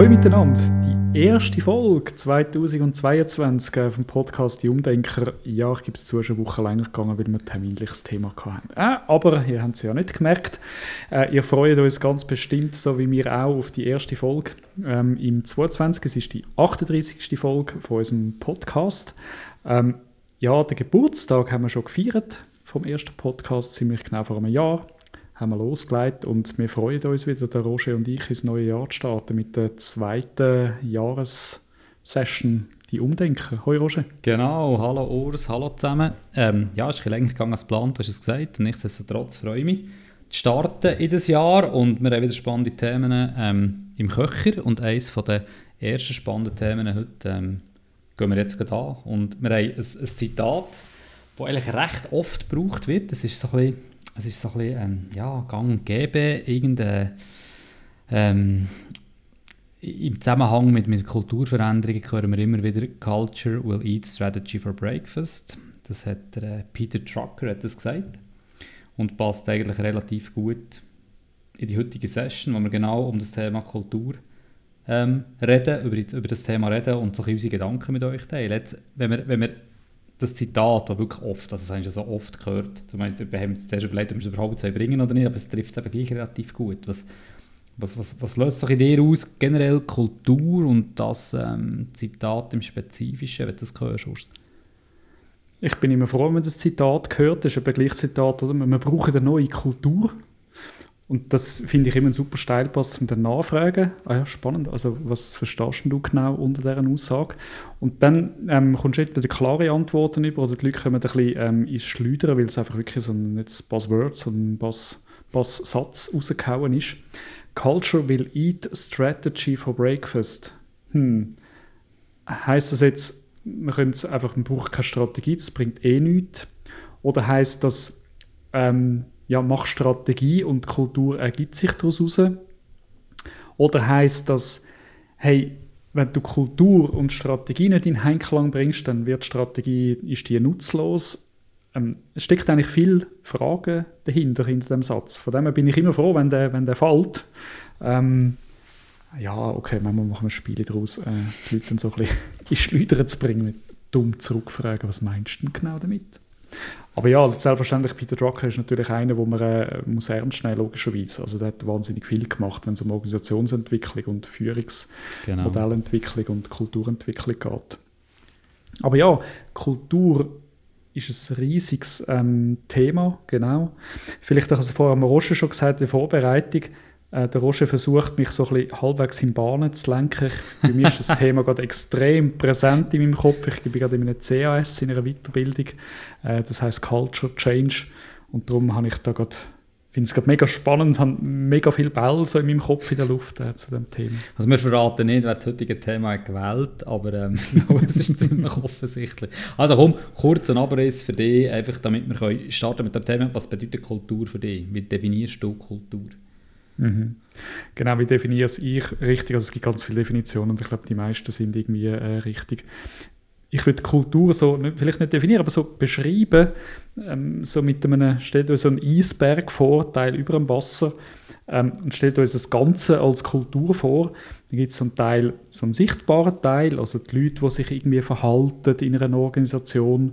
Hallo miteinander, die erste Folge 2022 äh, vom Podcast Die Umdenker. Ja, ich gebe es zu, schon eine Woche länger gegangen, weil wir ein terminliches Thema hatten. Äh, aber ihr habt es ja nicht gemerkt. Äh, ihr freut euch ganz bestimmt, so wie wir auch, auf die erste Folge ähm, im 22. Es ist die 38. Folge von unserem Podcast. Ähm, ja, den Geburtstag haben wir schon gefeiert vom ersten Podcast, ziemlich genau vor einem Jahr haben wir losgelegt und wir freuen uns wieder, der Roger und ich, ins neue Jahr zu starten mit der zweiten Jahressession «Die Umdenken». Hoi Roger. Genau, hallo Urs, hallo zusammen. Ähm, ja, es ist ein länger gegangen als geplant, du hast es gesagt. Nichtsdestotrotz freue ich mich, zu starten in das Jahr und wir haben wieder spannende Themen ähm, im Köcher und eines der ersten spannenden Themen heute ähm, gehen wir jetzt gerade an. Und wir haben ein, ein Zitat, das eigentlich recht oft gebraucht wird. Das ist so ein bisschen es ist so ein bisschen, ähm, ja, gang und gäbe, irgendeine, ähm, im Zusammenhang mit, mit Kulturveränderungen hören wir immer wieder «Culture will eat strategy for breakfast». Das hat äh, Peter Trucker hat das gesagt und passt eigentlich relativ gut in die heutige Session, wo wir genau um das Thema Kultur ähm, reden, über, über das Thema reden und so unsere Gedanken mit euch teilen. Jetzt, wenn wir, wenn wir das Zitat, das wirklich oft, also das haben wir so oft gehört, du meinst, wir haben uns zuerst überlegt, ob wir es überhaupt bringen oder nicht, aber es trifft es eben gleich relativ gut. Was, was, was, was löst sich in dir aus, generell Kultur und das ähm, Zitat im Spezifischen, wenn du das hörst? Ich bin immer froh, wenn man das Zitat hört, das ist ein gleiches Zitat, oder? Wir brauchen eine neue Kultur. Und das finde ich immer ein super Steilpass zum dann nachfragen. Ah ja, spannend. Also, was verstehst du genau unter dieser Aussage? Und dann ähm, kommst du entweder klare Antworten über oder die Leute kommen ein bisschen ähm, ins Schleudern, weil es einfach wirklich so ein, nicht ein Buzzword, sondern ein Buzz, Buzz-Satz rausgehauen ist. Culture will eat strategy for breakfast. Hm. Heißt das jetzt, man, einfach, man braucht keine Strategie, das bringt eh nichts? Oder heißt das, ähm, ja, mach Strategie und Kultur ergibt sich daraus raus? Oder heißt das, hey, wenn du Kultur und Strategie nicht in Einklang bringst, dann wird Strategie, ist die nutzlos. Ähm, es steckt eigentlich viel Fragen dahinter, hinter dem Satz. Von dem her bin ich immer froh, wenn der, wenn der fällt. Ähm, ja, okay, manchmal machen wir Spiele daraus, äh, die Leute dann so ein bisschen in Schleudern zu bringen, mit dumm zurückfragen, was meinst du denn genau damit? Aber ja, selbstverständlich, Peter Drucker ist natürlich einer, wo man äh, muss ernst nehmen logischerweise. Also der hat wahnsinnig viel gemacht, wenn es um Organisationsentwicklung und Führungsmodellentwicklung genau. und Kulturentwicklung geht. Aber ja, Kultur ist ein riesiges ähm, Thema, genau. Vielleicht, also vorher wir Roger schon gesagt in der Vorbereitung, äh, der Roger versucht, mich so ein bisschen halbwegs in Bahnen zu lenken. Bei mir ist das Thema gerade extrem präsent in meinem Kopf. Ich bin gerade in einem CAS, in einer Weiterbildung. Äh, das heißt Culture Change. Und darum habe ich da gerade finde es gerade mega spannend, habe mega viele Bälle so in meinem Kopf in der Luft äh, zu dem Thema. Also wir verraten nicht, wer das heutige Thema hat gewählt aber ähm, es ist ziemlich offensichtlich. Also komm, kurz ein Abriss für dich, einfach damit wir können starten mit dem Thema, was bedeutet Kultur für dich? Wie definierst du Kultur? Mhm. Genau, wie definiere ich richtig? Also es gibt ganz viele Definitionen und ich glaube, die meisten sind irgendwie äh, richtig. Ich würde Kultur so, vielleicht nicht definieren, aber so beschreiben, ähm, so mit einem, stellt euch so einen Eisberg vor, Teil über dem Wasser, ähm, und stellt euch das Ganze als Kultur vor. Dann gibt es so einen Teil, so einen sichtbaren Teil, also die Leute, die sich irgendwie verhalten in einer Organisation.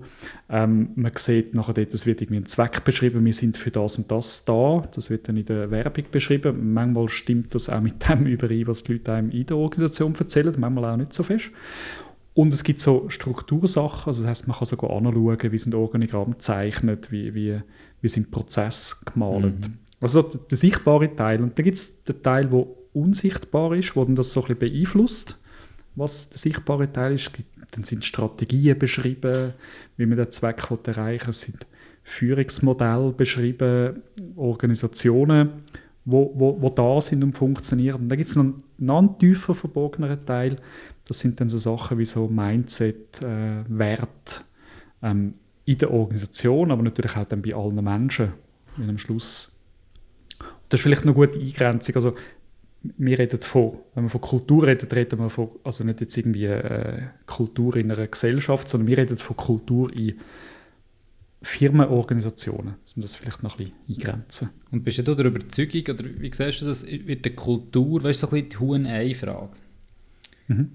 Ähm, man sieht nachher dort, es wird irgendwie ein Zweck beschrieben, wir sind für das und das da. Das wird dann in der Werbung beschrieben. Manchmal stimmt das auch mit dem überein, was die Leute einem in der Organisation erzählen, manchmal auch nicht so fest. Und es gibt so Struktursachen, also das heißt, man kann sogar anschauen, wie sind Organigramme gezeichnet, wie, wie, wie sind Prozesse gemalt. Mhm. Also der sichtbare Teil. Und dann gibt es den Teil, der unsichtbar ist, wo dann das so ein bisschen beeinflusst, was der sichtbare Teil ist. Dann sind Strategien beschrieben, wie man den Zweck erreichen will. Es sind Führungsmodelle beschrieben, Organisationen, wo, wo, wo da sind und funktionieren. Und dann gibt es noch einen, noch tiefer verborgeneren Teil. Das sind dann so Sachen wie so Mindset, äh, Wert ähm, in der Organisation, aber natürlich auch dann bei allen Menschen. Wenn am Schluss das ist vielleicht eine gute Eingrenzung. Also, wir reden von, wenn wir von Kultur reden, reden wir von, also nicht jetzt irgendwie äh, Kultur in einer Gesellschaft, sondern wir reden von Kultur in Firmenorganisationen, um das vielleicht noch ein bisschen eingrenzen. Und bist du der Überzeugung, oder wie siehst du das, wird der Kultur, weißt du, so ein bisschen die Huhn-Ei-Frage? Mhm.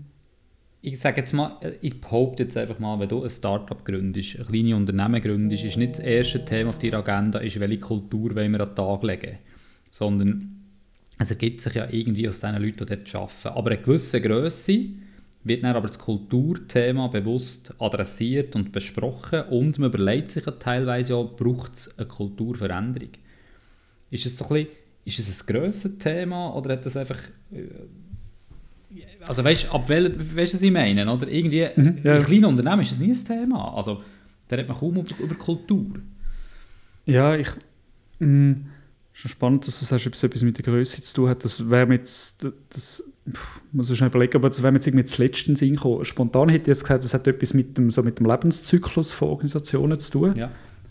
Ich sage jetzt mal, ich behaupte jetzt einfach mal, wenn du ein Startup gründest, ein kleines Unternehmen gründest, ist nicht das erste Thema auf deiner Agenda, ist, welche Kultur wollen wir an den Tag legen, sondern es ergibt sich ja irgendwie aus den Leuten, die dort arbeiten. Aber eine gewisse Größe wird dann aber das Kulturthema bewusst adressiert und besprochen und man überlegt sich ja teilweise auch, braucht es eine Kulturveränderung. Ist es so ein bisschen, ein grosses Thema oder hat das einfach... Also weißt du, ab wel, weißt, was ich meine? Oder irgendwie, mhm, ja. in kleinen Unternehmen ist das nie ein Thema. Also da redet man kaum über, über Kultur. Ja, ich... Mh, mm, schon spannend, dass du sagst, ob es etwas mit der Größe zu tun hat. Das wäre jetzt... Das, muss ich schnell überlegen, aber das wäre jetzt irgendwie zuletzt in Sinn gekommen. Spontan hätte ich jetzt gesagt, das hat etwas mit dem, so mit dem Lebenszyklus von Organisationen zu tun. Ja.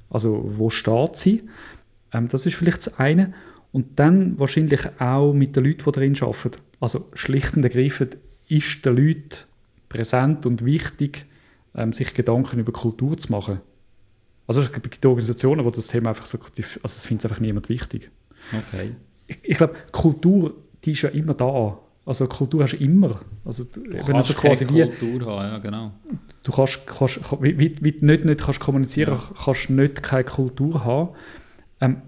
Also wo steht sie? Ähm, das ist vielleicht das eine. Und dann wahrscheinlich auch mit den Leuten, die darin arbeiten. Also schlicht und ergreifend ist den Leuten präsent und wichtig, ähm, sich Gedanken über Kultur zu machen. Also es gibt Organisationen, wo das Thema einfach so, also es findet einfach niemand wichtig. Okay. Ich, ich glaube, Kultur, die ist ja immer da. Also Kultur hast du immer. Also, du wenn kannst also quasi keine Kultur haben, ja genau. Du kannst, kannst wie, wie du nicht, nicht kannst kommunizieren ja. kannst du nicht keine Kultur haben. Ähm,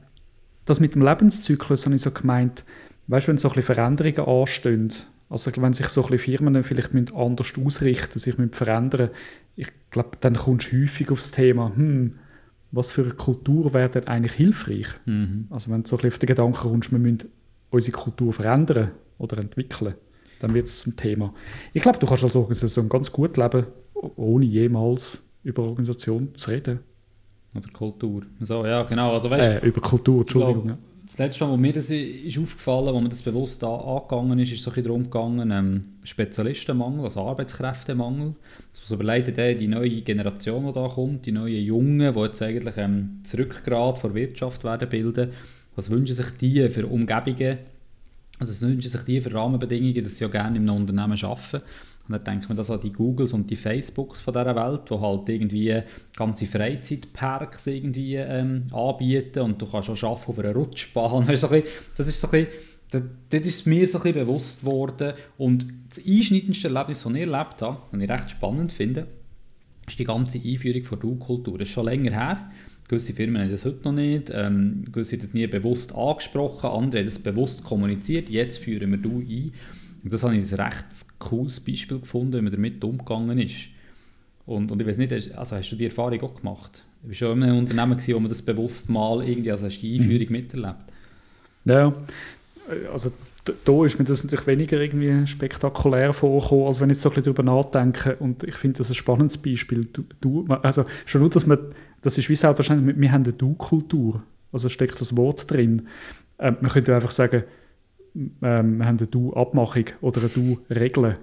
das mit dem Lebenszyklus habe ich so gemeint, weißt du, wenn so ein bisschen Veränderungen anstehen, also wenn sich so ein bisschen Firmen vielleicht anders ausrichten, sich verändern ich glaube, dann kommst du häufig aufs Thema, hm, was für eine Kultur wäre denn eigentlich hilfreich? Mhm. Also wenn du so ein bisschen auf den Gedanken kommst, wir müssen unsere Kultur verändern oder entwickeln, dann wird es ein Thema. Ich glaube, du kannst als Organisation ganz gut leben, ohne jemals über Organisation zu reden. Oder Kultur. So, ja, genau. Also, weißt, äh, über Kultur, Entschuldigung. Glaub, das letzte Mal, wo mir das ist aufgefallen, wo mir das bewusst an, angegangen ist, ist so darum gegangen, ähm, Spezialistenmangel, also Arbeitskräftemangel. Dass man so überlegt, äh, die neue Generation, die da kommt, die neuen Jungen, die jetzt eigentlich ähm, das Rückgrat der Wirtschaft werden bilden, was wünschen sich die für Umgebungen, also was wünschen sich die für Rahmenbedingungen, dass sie ja gerne einem Unternehmen arbeiten. Und dann denkt man das an die Googles und die Facebooks von dieser Welt, die halt irgendwie ganze Freizeitparks irgendwie ähm, anbieten und du kannst auch arbeiten auf einer Rutschbahn. Das ist so ein bisschen, das ist das, mir so ein bisschen bewusst geworden. Und das einschneidendste Erlebnis, das ich erlebt habe, und ich recht spannend finde, ist die ganze Einführung von Du-Kultur. Das ist schon länger her. Gewisse Firmen haben das heute noch nicht, ähm, gewisse haben das nie bewusst angesprochen, andere haben das bewusst kommuniziert. Jetzt führen wir Du ein. Und das habe ich ein recht cooles Beispiel gefunden, wie man damit umgegangen ist. Und, und ich weiß nicht, also hast du die Erfahrung auch gemacht? Du bist schon in einem Unternehmen gewesen, wo man das bewusst mal irgendwie, also hast du die Einführung mhm. miterlebt? Ja, also da ist mir das natürlich weniger irgendwie spektakulär vorgekommen, als wenn ich jetzt so ein bisschen darüber nachdenke. Und ich finde das ein spannendes Beispiel. Du, du, also schon nur, dass man, das ist wie selbstverständlich, wir haben eine Du-Kultur. Also steckt das Wort drin. Ähm, man könnte einfach sagen, ähm, haben eine Du-Abmachung oder eine Du-Regel.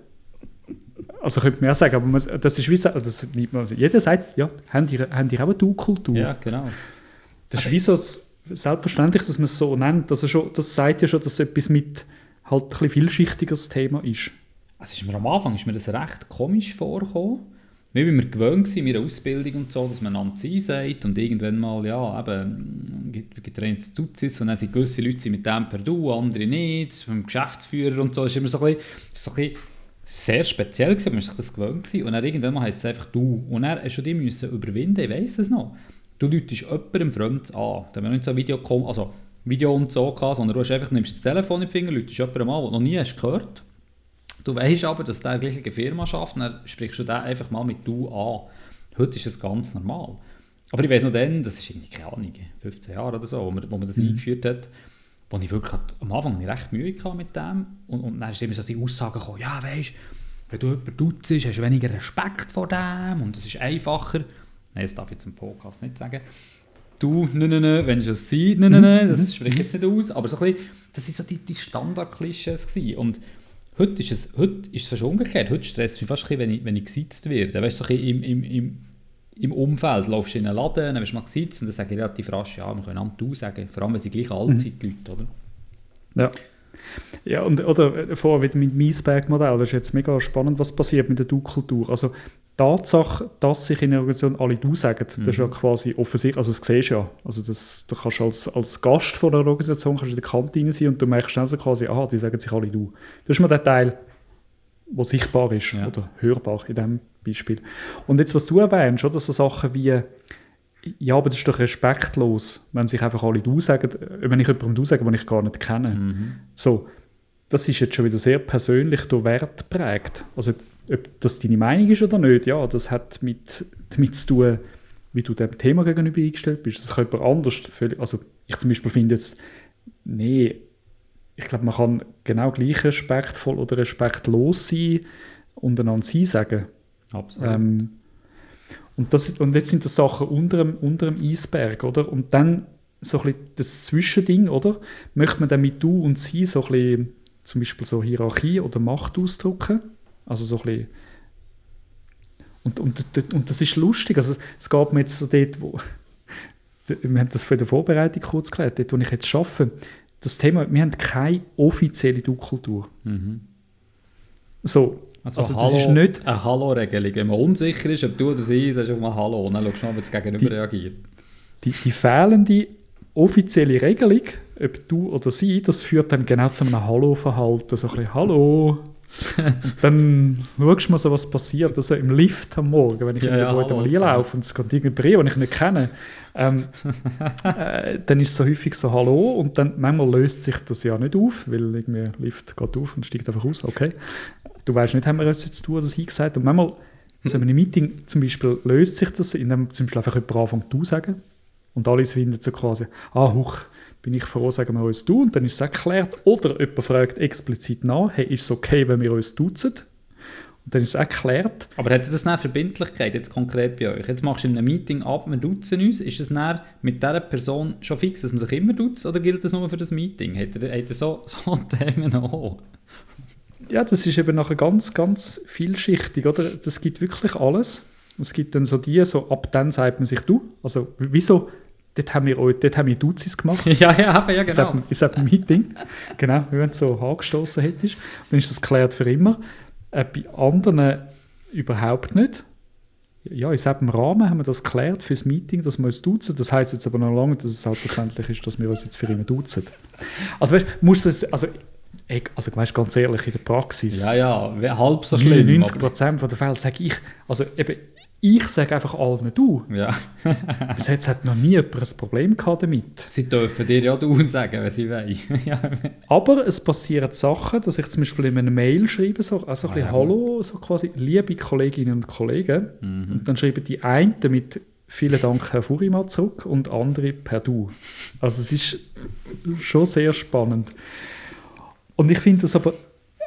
Also könnte man ja sagen, aber man, das ist wie das, also jeder sagt, ja, haben die, haben die auch eine Du-Kultur? Ja, genau. Das ist wie so selbstverständlich, dass man es so nennt. Also schon, das sagt ja schon, dass es etwas mit halt ein bisschen vielschichtigeres Thema ist. Also ist mir am Anfang ist mir das recht komisch vorgekommen waren wir gewöhnt in meiner Ausbildung und so, dass man am Sie sagt und irgendwann mal, ja, eben, gibt es Zuzis und dann sind gewisse Leute mit dem per Du, andere nicht, vom Geschäftsführer und so, das ist immer so ein bisschen, so ein bisschen sehr speziell gewesen, man war sich das gewöhnt gewesen. und dann irgendwann mal heisst es einfach Du und dann hast du müssen überwinden, ich weiss es noch. Du läutest jemandem Fremdes an, da haben wir nicht so Video, also Video und so gehabt, sondern du hast einfach, nimmst das Telefon in den Finger, läutest jemandem an, den du noch nie hast gehört Du weißt aber, dass der gleiche Firma schafft, dann sprichst du den einfach mal mit du an. Heute ist das ganz normal. Aber ich weiß noch dann, das ist irgendwie keine Ahnung, 15 Jahre oder so, wo man, wo man das mhm. eingeführt hat, wo ich wirklich am Anfang recht Mühe hatte mit dem. Und, und dann ist immer so die Aussage gekommen, ja weißt, wenn du jemanden dutzt, hast du weniger Respekt vor dem und es ist einfacher. Nein, das darf ich jetzt im Podcast nicht sagen. Du, nein, nein, nein, wenn schon sie, nein, nein, nein, das mhm. spreche ich jetzt nicht aus. Aber so ein bisschen, das waren so die, die Standard-Klischees. Und Heute ist es, heute ist es fast umgekehrt. Heute stresst es mich fast ein bisschen, wenn ich, wenn ich gesitzt werde. Weißt du, so im, im, im, im Umfeld laufst du in einen Laden, dann wirst du mal gesitzt und dann sage ich relativ rasch, ja, wir können am Du sagen. Vor allem, wenn sie gleich alt sind, die Leute, oder? Ja. Ja, und, oder vorher wieder mit dem Miesberg-Modell, das ist jetzt mega spannend, was passiert mit der Du-Kultur. Also Tatsache, dass sich in der Organisation alle Du sagen, mhm. das ist ja mhm. quasi offensichtlich, also das siehst du ja. Also das, du kannst als, als Gast von der Organisation kannst in der Kantine sein und du merkst dann so quasi, aha, die sagen sich alle Du. Das ist mir der Teil, wo sichtbar ist Ja. oder hörbar in diesem Beispiel. Und jetzt, was du erwähnst, oder so Sachen wie, ja, aber das ist doch respektlos, wenn sich einfach alle du sagen, äh, wenn ich jemandem du sage, den ich gar nicht kenne. Mhm. So, das ist jetzt schon wieder sehr persönlich durch Wert geprägt. Also, ob das deine Meinung ist oder nicht, ja, das hat mit, damit zu tun, wie du dem Thema gegenüber eingestellt bist. Das kann jemand anders völlig, also ich zum Beispiel finde jetzt, nee, ich glaube, man kann genau gleich respektvoll oder respektlos sein und einander sie sagen. Absolut. Ähm, und, das, und jetzt sind das Sachen unter dem, unter dem Eisberg, oder? Und dann so ein bisschen das Zwischending, oder? Möchte man dann mit du und sie so ein bisschen, zum Beispiel so Hierarchie oder Macht ausdrücken? Also so ein bisschen und, und, und das ist lustig, also es geht mir jetzt so dort, wo wir haben das für die Vorbereitung kurz geklärt, dort wo ich jetzt arbeite, das Thema, wir haben keine offizielle Du-Kultur. Mhm. So, Also, Also das Hallo, ist nicht- eine Hallo-Regelung. Wenn man unsicher ist, ob du oder sie, sagst du mal Hallo und dann schaust du mal, wie das Gegenüber Die- reagiert. die, die fehlende offizielle Regelung, ob du oder sie, das führt dann genau zu einem Hallo-Verhalten. So ein bisschen Hallo. dann schaust du mal so, was passiert. Also im Lift am Morgen, wenn ich Ja, ja, ja, irgendwo hallo. mal einlaufe und es kommt irgendjemand rein, den ich nicht kenne, ähm, äh, dann ist es so häufig so Hallo und dann manchmal löst sich das ja nicht auf, weil irgendwie der Lift geht auf und steigt einfach aus. Okay. Du weißt nicht, haben wir uns jetzt du oder sie gesagt. Und manchmal, so in einem Meeting zum Beispiel, löst sich das, indem zum Beispiel einfach jemand anfängt, du sagen. Und alle finden so quasi, ah, huch, bin ich froh, sagen wir uns du. Und dann ist es erklärt. Oder jemand fragt explizit nach, hey, ist es okay, wenn wir uns duzen? Und dann ist es erklärt. Aber hat das eine Verbindlichkeit, jetzt konkret bei euch? Jetzt machst du in einem Meeting ab, wir duzen uns. Ist es dann mit dieser Person schon fix, dass man sich immer duzt, oder gilt das nur für das Meeting? Hat er, hat er so, so Themen auch? Ja, das ist eben nachher ganz, ganz vielschichtig, oder? Das gibt wirklich alles. Es gibt dann so die, so ab dann sagt man sich du. Also, wieso? Dort haben wir, eu- dort haben wir Duzis gemacht. ja, ja, eben, ja, in genau. diesem- in diesem Meeting. genau, wenn du so angestoßen hättest. Dann ist das geklärt für immer. Äh, bei anderen überhaupt nicht. Ja, in diesem Rahmen haben wir das geklärt für das Meeting, dass wir uns duzen. Das heisst jetzt aber noch lange, dass es selbstverständlich ist, dass wir uns jetzt für immer duzen. Also weißt du, muss es, also, also weißt, ganz ehrlich, in der Praxis, Ja, ja, halb so schlimm. 99 aber- Prozent der Fälle sage ich, also eben, ich sage einfach allen du. Ja. Bis jetzt hat noch nie jemand ein Problem gehabt damit. Sie dürfen dir ja du sagen, wenn sie wollen. Aber es passieren Sachen, dass ich zum Beispiel in einer Mail schreibe, so, also ein Ah, bisschen ja. Hallo, so quasi, liebe Kolleginnen und Kollegen. Mhm. Und dann schreiben die einen mit vielen Dank, Herr Furima, zurück und andere per Du. Also es ist schon sehr spannend. Und ich finde das aber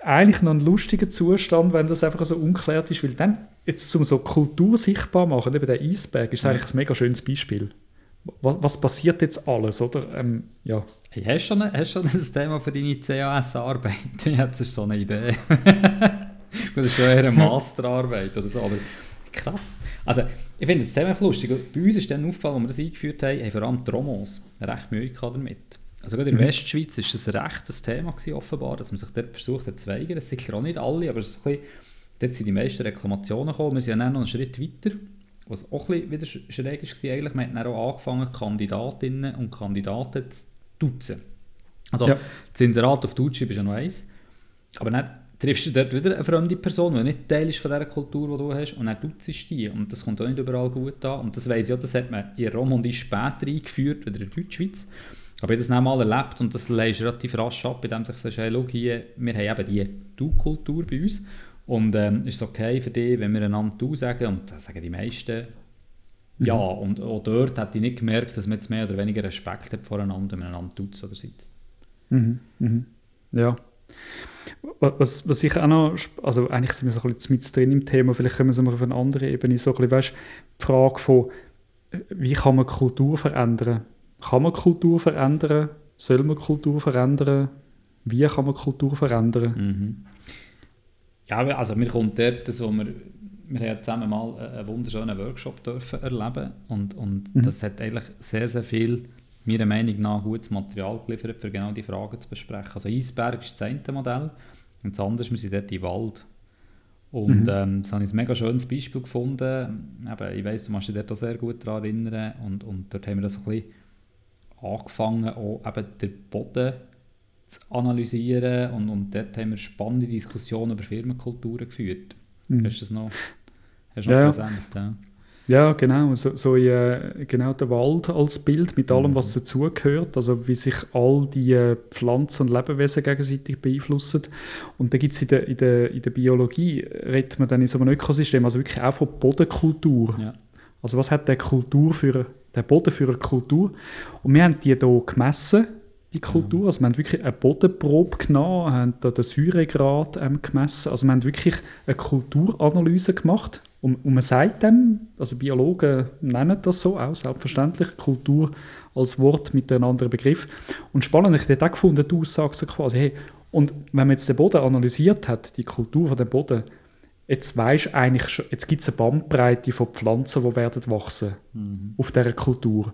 eigentlich noch ein lustiger Zustand, wenn das einfach so unklärt ist, weil dann, jetzt zum so Kultur sichtbar machen, eben der Eisberg, ist eigentlich ein mega schönes Beispiel. Was, was passiert jetzt alles, oder? Ähm, ja. Hey, hast, du schon ein, hast du schon ein Thema für deine CAS-Arbeit? Jetzt ist so eine Idee. Das ist schon eher eine Masterarbeit oder so, aber krass. Also, ich finde das Thema einfach lustig. Bei uns ist dann aufgefallen, als wir das eingeführt haben, haben vor allem die Romos recht Mühe damit. Also gerade in der Mhm. Westschweiz war das ein rechtes Thema gewesen, offenbar, dass man sich dort versucht hat zu weigern. Das sind sicher auch nicht alle, aber es bisschen, dort sind die meisten Reklamationen gekommen. Wir sind ja dann noch einen Schritt weiter, was auch ein bisschen wieder sch- schräg war eigentlich. Wir haben dann auch angefangen, Kandidatinnen und Kandidaten zu duzen. Also Ja. das Inserat auf Deutsch ist ja noch eins. Aber dann triffst du dort wieder eine fremde Person, die nicht Teil ist von dieser Kultur, die du hast, und dann duzt die. Und das kommt auch nicht überall gut an. Und das weiss ich auch, das hat man in Romandie später eingeführt, oder in der Deutschschweiz. Aber ich habe das dann mal erlebt und das leist relativ rasch ab, indem du sagst, hey, schau hier, wir haben eben die Du-Kultur bei uns. Und ähm, ist es okay für dich, wenn wir einander Du sagen? Und das sagen die meisten ja. Und auch dort hat ich nicht gemerkt, dass man jetzt mehr oder weniger Respekt hat voreinander, wenn man einander duzt oder sitzt. Mhm, mhm. Ja. Wa- Was, was ich auch noch, also eigentlich sind wir so ein bisschen mit drin im Thema, vielleicht können wir es mal auf eine andere Ebene, so ein bisschen, weißt, die Frage von, äh, wie kann man Kultur verändern? Kann man Kultur verändern? Soll man Kultur verändern? Wie kann man Kultur verändern? Mhm. Ja, also mir kommt dort, so, wir, wir haben zusammen mal einen wunderschönen Workshop dürfen erleben und, und Mhm. das hat eigentlich sehr, sehr viel, meiner Meinung nach, gutes Material geliefert, für genau die Fragen zu besprechen. Also Eisberg ist das eine Modell und das andere ist, wir sind dort im Wald. Und Mhm. ähm, das habe ich ein mega schönes Beispiel gefunden. Eben, ich weiss, du musst dich dort auch sehr gut daran erinnern und, und dort haben wir das ein bisschen angefangen, auch eben den Boden zu analysieren und, und dort haben wir spannende Diskussionen über Firmenkulturen geführt. Mhm. Hast du das noch, hast du noch ja. präsent? Ja. Ja, genau. So, so äh, genau der Wald als Bild mit allem, was mhm. dazugehört. Also wie sich all die äh, Pflanzen und Lebewesen gegenseitig beeinflussen. Und da gibt es in der, in, der, in der Biologie, redet man dann in so einem Ökosystem, also wirklich auch von Bodenkultur. Ja. Also was hat der, Kultur für, der Boden für eine Kultur? Und wir haben die hier gemessen, die Kultur. Mhm. Also wir haben wirklich eine Bodenprobe genommen, haben da den Säuregrad ähm, gemessen. Also wir haben wirklich eine Kulturanalyse gemacht und, und man sagt dem, also Biologen nennen das so auch, selbstverständlich, Kultur als Wort mit einem anderen Begriff. Und spannend, ich habe auch gefunden, die Aussage so quasi, hey, und wenn man jetzt den Boden analysiert hat, die Kultur von dem Boden, jetzt weisst eigentlich schon, jetzt gibt es eine Bandbreite von Pflanzen, die werden wachsen mhm. auf dieser Kultur.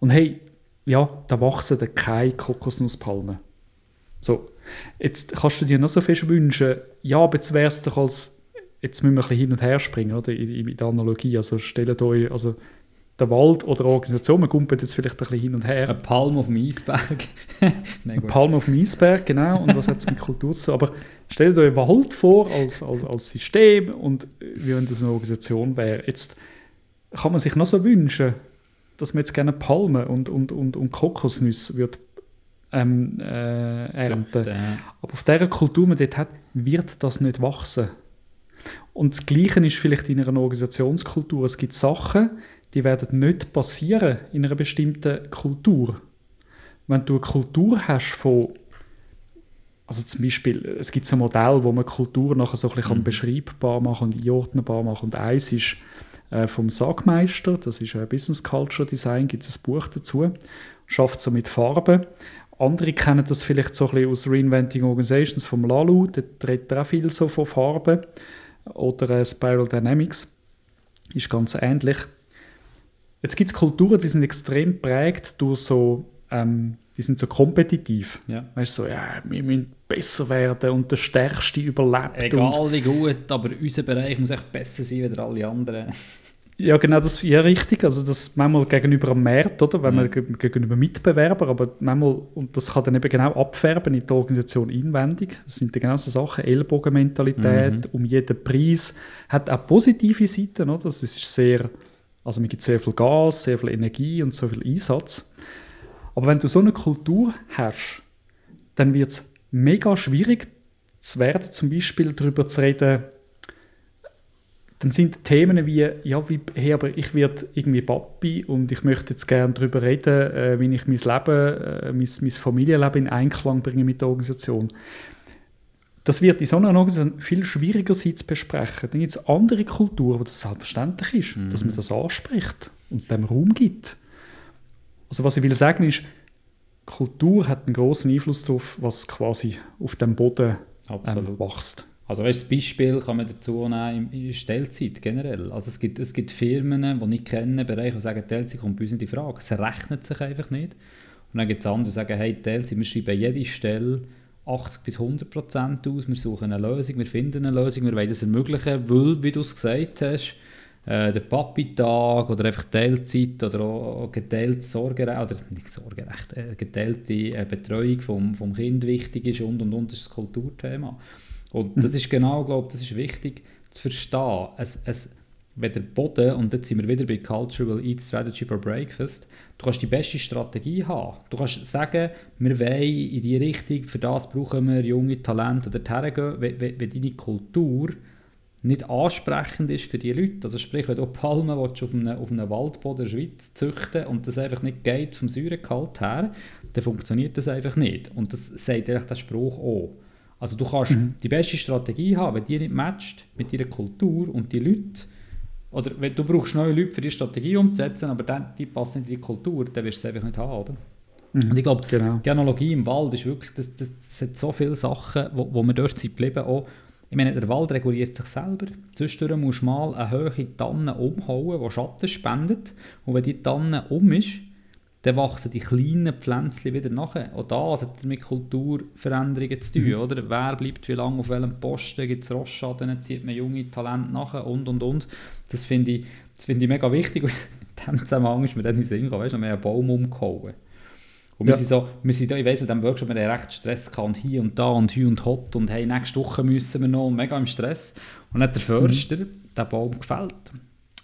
Und hey, ja, da wachsen dann keine Kokosnusspalmen. So, jetzt kannst du dir noch so viel wünschen, ja, aber jetzt wäre es doch als jetzt müssen wir ein bisschen hin und her springen, oder? In, in der Analogie. Also stellt euch, also der Wald oder Organisation, man kumpelt jetzt vielleicht ein bisschen hin und her. Ein Palm auf dem Eisberg. Nein, ein Palm auf dem Eisberg, genau. Und was hat es mit Kultur zu tun? Aber stellt euch Wald vor als, als, als System und wie wenn das eine Organisation wäre. Jetzt kann man sich noch so wünschen, dass man jetzt gerne Palmen und, und, und, und Kokosnüsse wird ähm, äh, ernten. Aber auf dieser Kultur, die man dort hat, wird das nicht wachsen. Und das Gleiche ist vielleicht in einer Organisationskultur. Es gibt Sachen, die werden nicht passieren in einer bestimmten Kultur. Wenn du eine Kultur hast von also zum Beispiel, es gibt so ein Modell, wo man Kultur nachher so ein bisschen mhm. beschreibbar machen und einordnbar machen Und eins ist äh, vom Sagmeister, das ist ein Business Culture Design, gibt es ein Buch dazu, schafft so mit Farben. Andere kennen das vielleicht so ein bisschen aus Reinventing Organizations vom Lalu, der redet auch viel so von Farben oder äh, Spiral Dynamics. Ist ganz ähnlich. Jetzt gibt es Kulturen, die sind extrem prägt durch so, ähm, die sind so kompetitiv. Ja. Weißt du, so, ja, wir müssen besser werden und der Stärkste überlebt. Egal wie gut, aber unser Bereich muss echt besser sein als alle anderen. Ja, genau, das ist ja richtig. Also das manchmal gegenüber am Markt, oder? Wenn man gegenüber Mitbewerbern, aber manchmal, und das kann dann eben genau abfärben in der Organisation inwendig. Das sind dann genau so Sachen, Ellbogenmentalität, mhm. um jeden Preis. Hat auch positive Seiten, oder? Das ist sehr, also man gibt sehr viel Gas, sehr viel Energie und so viel Einsatz. Aber wenn du so eine Kultur hast, dann wird es mega schwierig zu werden, zum Beispiel darüber zu reden, dann sind Themen wie, ja, wie, hey, aber ich werde irgendwie Papi und ich möchte jetzt gerne darüber reden, äh, wie ich mein Leben, äh, mein, mein Familienleben in Einklang bringe mit der Organisation. Das wird in so einer Organisation viel schwieriger sein zu besprechen. Dann gibt es andere Kulturen, wo das selbstverständlich ist, mhm. dass man das anspricht und dem Raum gibt. Also was ich will sagen ist, Kultur hat einen großen Einfluss darauf, was quasi auf dem Boden ähm, wächst. Also weißt, das Beispiel kann man dazu nehmen in Stellzeit generell. Also es gibt, es gibt Firmen, die ich kenne, Bereiche, die sagen, Teilzeit kommt bei uns in die Frage. Es rechnet sich einfach nicht. Und dann gibt es andere, die sagen, hey, Teilzeit, wir schreiben jede Stelle 80 bis 100 Prozent aus, wir suchen eine Lösung, wir finden eine Lösung, wir wollen das ermöglichen, weil, wie du es gesagt hast, äh, der Papi-Tag oder einfach Teilzeit oder auch geteilte Sorgerecht, oder nicht Sorgerecht, äh, geteilte äh, Betreuung vom, vom Kind wichtig ist und und und, das ist das Kulturthema. Und das ist genau, glaube das ist wichtig zu verstehen. Es, es, wenn der Boden, und jetzt sind wir wieder bei Cultural Eat Strategy for Breakfast, du kannst die beste Strategie haben. Du kannst sagen, wir wollen in die Richtung, für das brauchen wir junge Talente oder hergehen, wenn, wenn, wenn deine Kultur nicht ansprechend ist für die Leute. Also sprich, wenn du Palmen willst, auf, einem, auf einem Waldboden der Schweiz züchten und das einfach nicht geht vom Säuregehalt her, dann funktioniert das einfach nicht. Und das sagt eigentlich der Spruch auch. Also du kannst mhm. die beste Strategie haben, wenn die nicht matcht mit deiner Kultur und die Leute, oder wenn du brauchst neue Leute für die Strategie umzusetzen, aber dann, die passen nicht in die Kultur, dann wirst du es einfach nicht haben, oder? Mhm. Und ich glaube, genau. die Analogie im Wald ist wirklich, das, das, das hat so viele Sachen, wo, wo wir dort sind geblieben, auch, ich meine, der Wald reguliert sich selber. Zwischendurch musst du mal eine hohe Tanne umhauen, die Schatten spendet. Und wenn die Tanne um ist, dann wachsen die kleinen Pflänzchen wieder nachher. Auch das hat mit Kulturveränderungen zu tun. Mhm. Oder? Wer bleibt wie lange auf welchem Posten, gibt es Rostschaden, zieht man junge Talente nachher und und und. Das finde ich, find ich mega wichtig. in diesem Zusammenhang ist mir dann in den Sinn gekommen, weißt, wir haben einen Baum umgehauen. Und wir Ja. sind so, wir sind da, ich weiss, in diesem Workshop, wir haben recht Stress gehabt und hier und da und hier und hot und hey, nächste Woche müssen wir noch mega im Stress. Und dann hat der Förster den Baum gefällt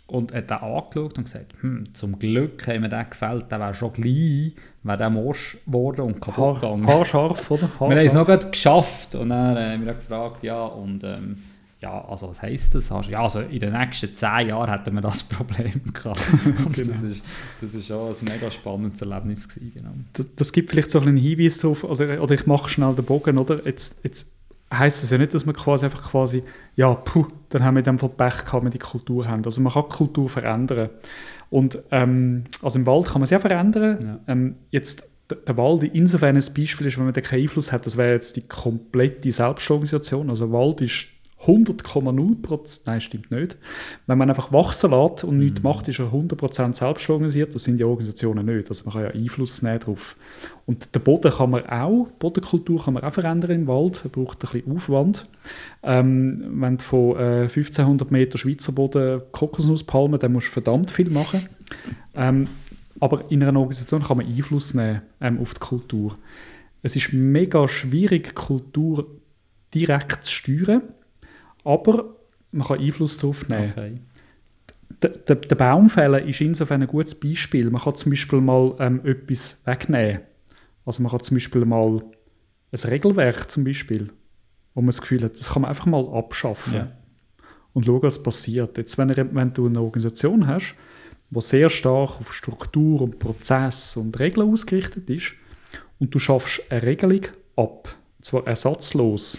und hat den angeschaut und gesagt, hm, zum Glück haben wir den gefällt, der wäre schon gleich, wäre der morsch geworden und kaputt Haar, gegangen. haarscharf, oder? Wir haben es Haarscharf. noch gerade geschafft und dann äh, haben wir gefragt, ja, und ähm, ja, also was heisst das? Ja, also in den nächsten zehn Jahren hätten wir das Problem gehabt. Und Genau. das, ist, das ist schon ein mega spannendes Erlebnis gewesen, genau. Das, das gibt vielleicht so einen Hinweis darauf, oder, oder ich mache schnell den Bogen, oder? Jetzt, jetzt heisst es ja nicht, dass man quasi einfach quasi, ja, puh, dann haben wir in dem Fall Pech gehabt, wenn wir die Kultur haben. Also man kann die Kultur verändern. Und ähm, also im Wald kann man es ja verändern. Ja. Ähm, jetzt der Wald insofern ein Beispiel ist, wenn man da keinen Einfluss hat, das wäre jetzt die komplette Selbstorganisation. Also Wald ist 100,0 Prozent, nein, stimmt nicht. Wenn man einfach wachsen lässt und nichts macht, ist er 100% selbst organisiert. Das sind die Organisationen nicht. Also man kann ja Einfluss nehmen darauf. Und den Boden kann man auch, die Bodenkultur kann man auch verändern im Wald. Er braucht ein bisschen Aufwand. Ähm, wenn du von äh, 1500 Meter Schweizer Boden Kokosnuss palmen, dann musst du verdammt viel machen. Ähm, aber in einer Organisation kann man Einfluss nehmen ähm, auf die Kultur. Es ist mega schwierig, Kultur direkt zu steuern, aber man kann Einfluss darauf nehmen. Okay. Der, der, Baumfäller ist insofern ein gutes Beispiel. Man kann zum Beispiel mal ähm, etwas wegnehmen. Also man kann zum Beispiel mal ein Regelwerk zum Beispiel, wo man das Gefühl hat, das kann man einfach mal abschaffen Ja. und schauen, was passiert. Jetzt, wenn, wenn du eine Organisation hast, die sehr stark auf Struktur und Prozess und Regeln ausgerichtet ist und du schaffst eine Regelung ab, und zwar ersatzlos.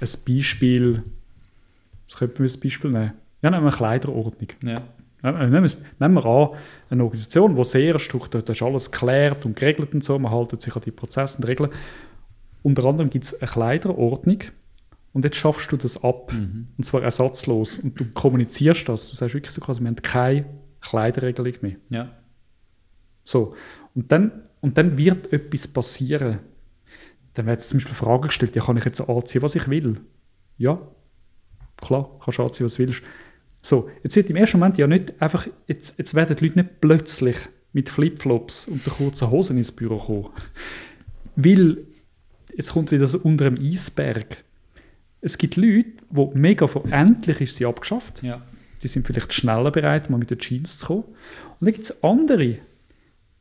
Ein Beispiel, was könnte man als Beispiel nehmen? Ja, nehmen wir eine Kleiderordnung. Ja. Äh, Nehmen wir, nehmen wir an, eine Organisation, die sehr strukturiert ist, alles geklärt und geregelt und so, man hält sich an die Prozesse und Regeln. Unter anderem gibt es eine Kleiderordnung und jetzt schaffst du das ab, Mhm. und zwar ersatzlos. Und du kommunizierst das, du sagst wirklich so quasi, wir haben keine Kleiderregelung mehr. Ja. So, und dann, und dann wird etwas passieren. Dann wird zum Beispiel Fragen gestellt, ja, kann ich jetzt anziehen, was ich will? Ja, klar, kannst du anziehen, was du willst. So, jetzt wird im ersten Moment ja nicht einfach, jetzt, jetzt werden die Leute nicht plötzlich mit Flipflops und der kurzen Hosen ins Büro kommen. Weil, jetzt kommt wieder so unter dem Eisberg. Es gibt Leute, die mega von endlich ist sie abgeschafft. Ja. Die sind vielleicht schneller bereit, mal mit den Jeans zu kommen. Und dann gibt es andere,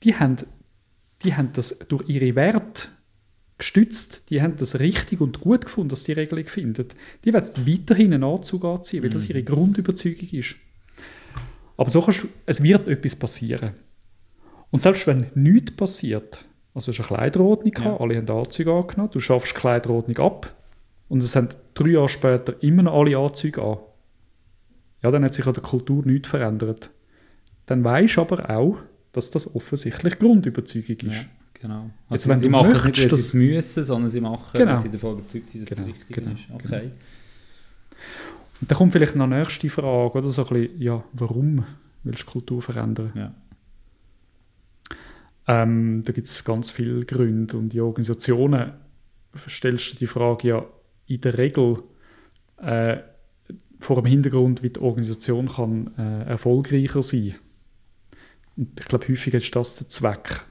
die haben, die haben das durch ihre Werte gestützt, die haben das richtig und gut gefunden, dass die Regelung findet. Die werden weiterhin einen Anzug anziehen, weil das ihre Grundüberzeugung ist. Aber so kannst du, es wird etwas passieren. Und selbst wenn nichts passiert, also es ist eine Kleiderordnung, Ja. alle haben Anzüge angenommen, du schaffst die Kleiderordnung ab und es haben drei Jahre später immer noch alle Anzüge an. Ja, dann hat sich an der Kultur nichts verändert. Dann weisst aber auch, dass das offensichtlich Grundüberzeugung ist. ja. Genau. Jetzt, Also wenn sie machen es nicht, möchtest, weil sie es müssen, sondern sie machen, Genau. weil sie davon überzeugt sind, dass Genau, es richtig genau, ist. Okay. Und dann kommt vielleicht noch eine nächste Frage, oder so ein bisschen, ja, warum willst du Kultur verändern? Ja. Ähm, da gibt es ganz viele Gründe und die Organisationen stellst du die Frage ja in der Regel äh, vor dem Hintergrund, wie die Organisation kann äh, erfolgreicher sein. Und ich glaube, häufig ist das der Zweck.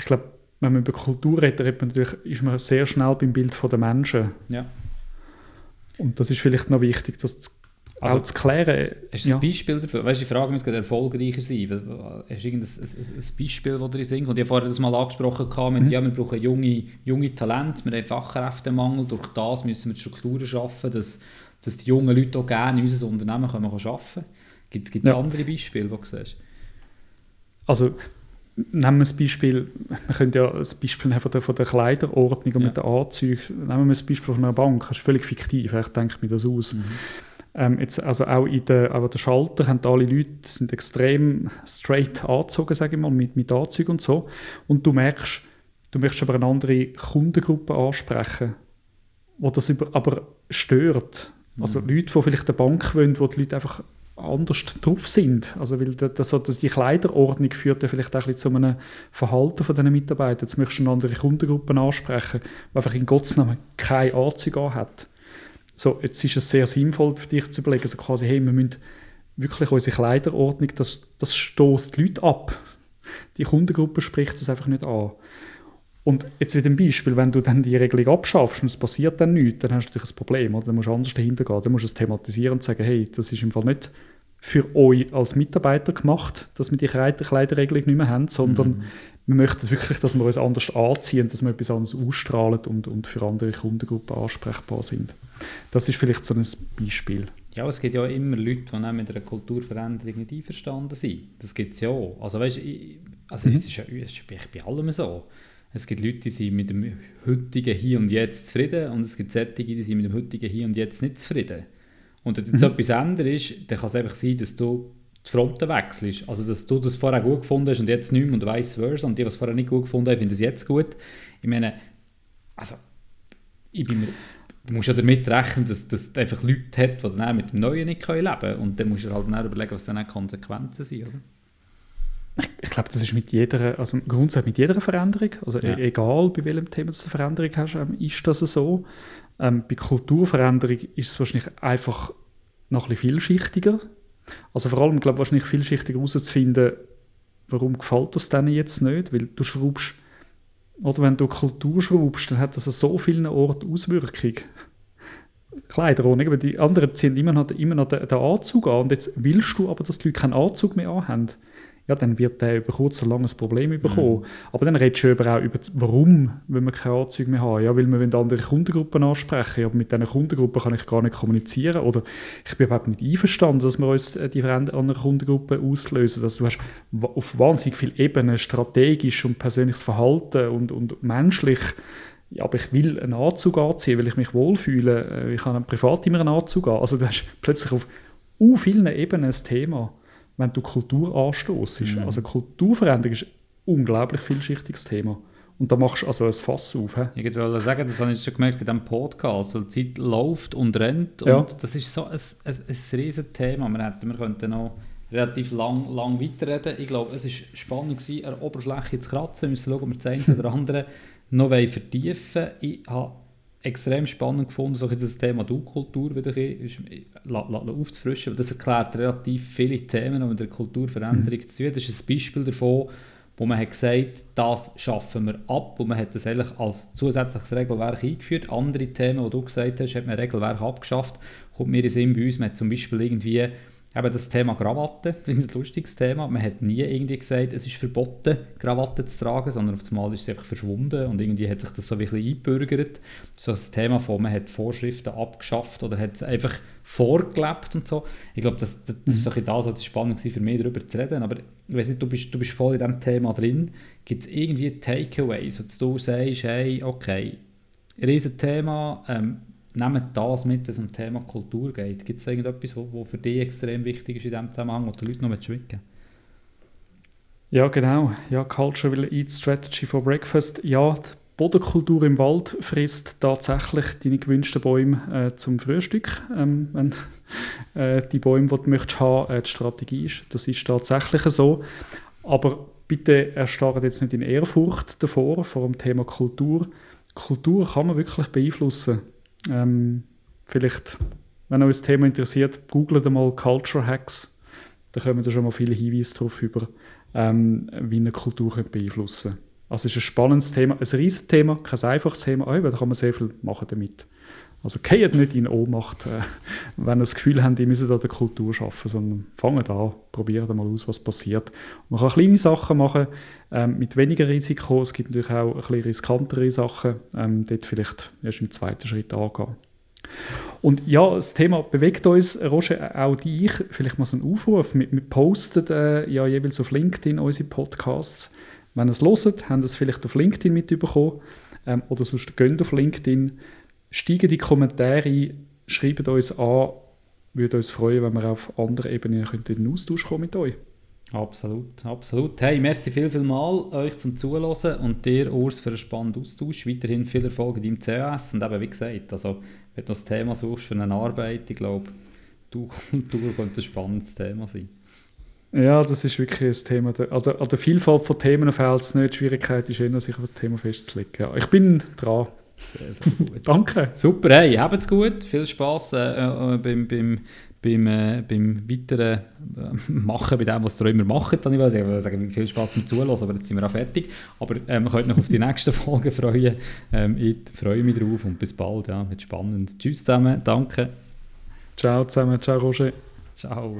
Ich glaube, wenn man über Kultur redet, redet man natürlich, ist man sehr schnell beim Bild der Menschen. ja. Und das ist vielleicht noch wichtig, das zu, Also, auch zu klären. Hast du Ja. ein Beispiel dafür? Weißt du, die Frage muss gerade erfolgreicher sein. Hast du irgendein ein, ein, Beispiel, das dir singt? Und ich habe vorher das mal angesprochen, mit, Mhm. ja, wir brauchen junge, junge Talente, wir haben Fachkräftemangel, durch das müssen wir die Strukturen schaffen, dass, dass die jungen Leute auch gerne in unser Unternehmen können arbeiten können. Gibt es Ja. andere Beispiele, die du siehst? Also nehmen wir das Beispiel, wir können ja ein Beispiel von der, von der Kleiderordnung und Ja. mit den Anzügen. Nehmen wir das Beispiel von einer Bank, das ist völlig fiktiv, ich denke mir das aus. Mhm. Ähm, jetzt, also auch in der, aber der Schalter haben alle Leute sind extrem straight angezogen, sage ich mal, mit, mit Anzügen und so. Und du merkst, du möchtest aber eine andere Kundengruppe ansprechen, wo das über, aber stört. Also Leute, die vielleicht eine Bank wollen, wo die Leute einfach anders drauf sind. Also weil das, das, die Kleiderordnung führt ja vielleicht auch ein zu einem Verhalten von diesen Mitarbeitern. Jetzt möchtest du andere Kundengruppe ansprechen, die einfach in Gottes Namen keine Anzüge hat. So, jetzt ist es sehr sinnvoll für dich zu überlegen, so quasi, hey, wir müssen wirklich unsere Kleiderordnung, das, das stoßt die Leute ab. die Kundengruppe spricht das einfach nicht an. Und jetzt wieder ein Beispiel, wenn du dann die Regelung abschaffst und es passiert dann nichts, dann hast du natürlich ein Problem, oder? dann musst du anders dahinter gehen, dann musst du es thematisieren und sagen, hey, das ist im Fall nicht für euch als Mitarbeiter gemacht, dass wir die Kleiderregelung nicht mehr haben, sondern mhm. wir möchten wirklich, dass wir uns anders anziehen, dass wir etwas anderes ausstrahlen und, und für andere Kundengruppen ansprechbar sind. Das ist vielleicht so ein Beispiel. Ja, es gibt ja immer Leute, die mit einer Kulturveränderung nicht einverstanden sind. Das gibt es ja auch. Also weißt, ich, also mhm. es ist ja es ist bei allem so. Es gibt Leute, die sind mit dem heutigen Hier und Jetzt zufrieden und es gibt solche, die sind mit dem heutigen Hier und Jetzt nicht zufrieden. Und wenn jetzt mhm. etwas ändert ist, dann kann es einfach sein, dass du die Fronten wechselst. Also, dass du das vorher gut gefunden hast und jetzt nicht mehr und vice versa. Und die, die es vorher nicht gut gefunden haben, finden es jetzt gut. Ich meine, also, ich bin mir, du musst ja damit rechnen, dass, dass es einfach Leute hat, die dann mit dem Neuen nicht leben können. Und dann musst du halt dann überlegen, was dann die Konsequenzen sind, oder? Ich, ich glaube, das ist mit jeder, also grundsätzlich mit jeder Veränderung, also ja. E-, egal bei welchem Thema du eine Veränderung hast, ähm, ist das so. Ähm, bei Kulturveränderung ist es wahrscheinlich einfach noch ein bisschen vielschichtiger. Also vor allem, glaube ich, wahrscheinlich vielschichtiger herauszufinden, warum gefällt das denen jetzt nicht, weil du schraubst, oder wenn du Kultur schraubst, dann hat das an so vielen Orten Auswirkungen. Kleider ohne, aber die anderen ziehen immer noch, immer noch den, den Anzug an und jetzt willst du aber, dass die Leute keinen Anzug mehr anhaben ja, dann wird der über kurz oder lang ein Problem bekommen. Mhm. Aber dann redest du auch über, warum will man keine Anzüge mehr haben. Ja, weil wir andere Kundengruppen ansprechen. Aber mit diesen Kundengruppen kann ich gar nicht kommunizieren. Oder ich bin überhaupt nicht einverstanden, dass wir uns die anderen Kundengruppen auslösen. Dass du hast auf wahnsinnig vielen Ebenen strategisch und persönliches Verhalten und, und menschlich ja, aber ich will einen Anzug anziehen, weil ich mich wohlfühle. Ich habe privat immer einen Anzug an. Also du hast plötzlich auf uh, vielen Ebenen ein Thema wenn du Kultur anstoßt. Mhm. Also Kulturveränderung ist ein unglaublich vielschichtiges Thema. Und da machst du also ein Fass auf. He? Ich wollte sagen, das habe ich schon gemerkt bei diesem Podcast, weil die Zeit läuft und rennt ja. und das ist so ein, ein, ein riesiges Thema. Wir, hätten, wir könnten noch relativ lang, lang weiterreden. Ich glaube, es war spannend, gewesen, an der Oberfläche zu kratzen. Wir müssen schauen, ob wir das eine oder andere noch vertiefen. Ich habe extrem spannend gefunden, so das Thema Du-Kultur wieder aufzufrischen, das erklärt relativ viele Themen, die mit der Kulturveränderung mhm. zu tun Das ist ein Beispiel davon, wo man hat gesagt das schaffen wir ab und man hat das eigentlich als zusätzliches Regelwerk eingeführt. Andere Themen, die du gesagt hast, hat man Regelwerk abgeschafft. Kommt mir in Sinn bei uns, man hat zum Beispiel irgendwie Eben das Thema Krawatte, das ist ein lustiges Thema. Man hat nie irgendwie gesagt, es ist verboten, Krawatte zu tragen, sondern auf einmal ist es einfach verschwunden und irgendwie hat sich das so ein bisschen eingebürgert. So das Thema von, man hat Vorschriften abgeschafft oder hat es einfach vorgelebt und so. Ich glaube, das, das, das ist so das, was spannend für mich, darüber zu reden. Aber ich weiß nicht, du bist, du bist voll in diesem Thema drin. Gibt es irgendwie Takeaways, wo du sagst, hey, okay, Riesenthema, ähm, nehmt das mit, dass es um Thema Kultur geht. Gibt es irgendetwas, was für dich extrem wichtig ist in diesem Zusammenhang, wo die Leute noch schwicken Ja, genau. Ja, will eat Strategy for Breakfast. Ja, die Bodenkultur im Wald frisst tatsächlich deine gewünschten Bäume äh, zum Frühstück. Ähm, wenn äh, die Bäume, die du möchtest haben, äh, die Strategie ist. Das ist tatsächlich so. Aber bitte erstarrt jetzt nicht in Ehrfurcht davor, vor dem Thema Kultur. Kultur kann man wirklich beeinflussen. Ähm, vielleicht, wenn euch das Thema interessiert, googelt mal Culture Hacks. Da kommen da schon mal viele Hinweise darauf über, ähm, wie eine Kultur beeinflussen kann. Also es ist ein spannendes Thema, ein riesiges Thema, kein einfaches Thema, aber da kann man sehr viel machen damit. Also geht nicht in Ohnmacht, äh, wenn ihr das Gefühl habt, ihr müsst an der Kultur arbeiten, sondern fangt an, probiert mal aus, was passiert. man kann kleine Sachen machen, ähm, mit weniger Risiko. Es gibt natürlich auch ein bisschen riskantere Sachen, ähm, dort vielleicht erst im zweiten Schritt angehen. Und ja, das Thema bewegt uns, Roger, auch dich. Vielleicht mal so einen Aufruf. Wir, wir posten äh, ja jeweils auf LinkedIn unsere Podcasts. Wenn ihr es hört, habt ihr es vielleicht auf LinkedIn mitbekommen ähm, oder sonst geht auf LinkedIn Steigen die Kommentare ein, schreibt uns an. Würde uns freuen, wenn wir auf anderen Ebenen in den Austausch kommen mit euch. Absolut, absolut. Hey, merci viel, viel mal euch zum Zuhören und dir, Urs, für einen spannenden Austausch. Weiterhin viel Erfolg in deinem CAS und eben, wie gesagt, also, wenn du das Thema suchst für eine Arbeit, ich glaube, du Kultur könnte ein spannendes Thema sein. Ja, das ist wirklich ein Thema. Also, an der Vielfalt von Themen fehlt es nicht. Die Schwierigkeit ist eher, sich auf das Thema festzulegen. Ja, ich bin dran. Sehr, sehr gut. Danke. Super, hey, habt's gut. Viel Spaß äh, äh, beim, beim, beim, äh, beim weiteren äh, Machen, bei dem, was ihr immer macht. Dann ich will sagen, sagen viel Spaß beim Zuhören, aber jetzt sind wir auch fertig. Aber ähm, könnt euch auf die nächsten Folgen freuen. Ähm, ich freue mich drauf und bis bald. Ja, wird spannend. Tschüss zusammen, danke. Ciao zusammen, ciao Roger. Ciao.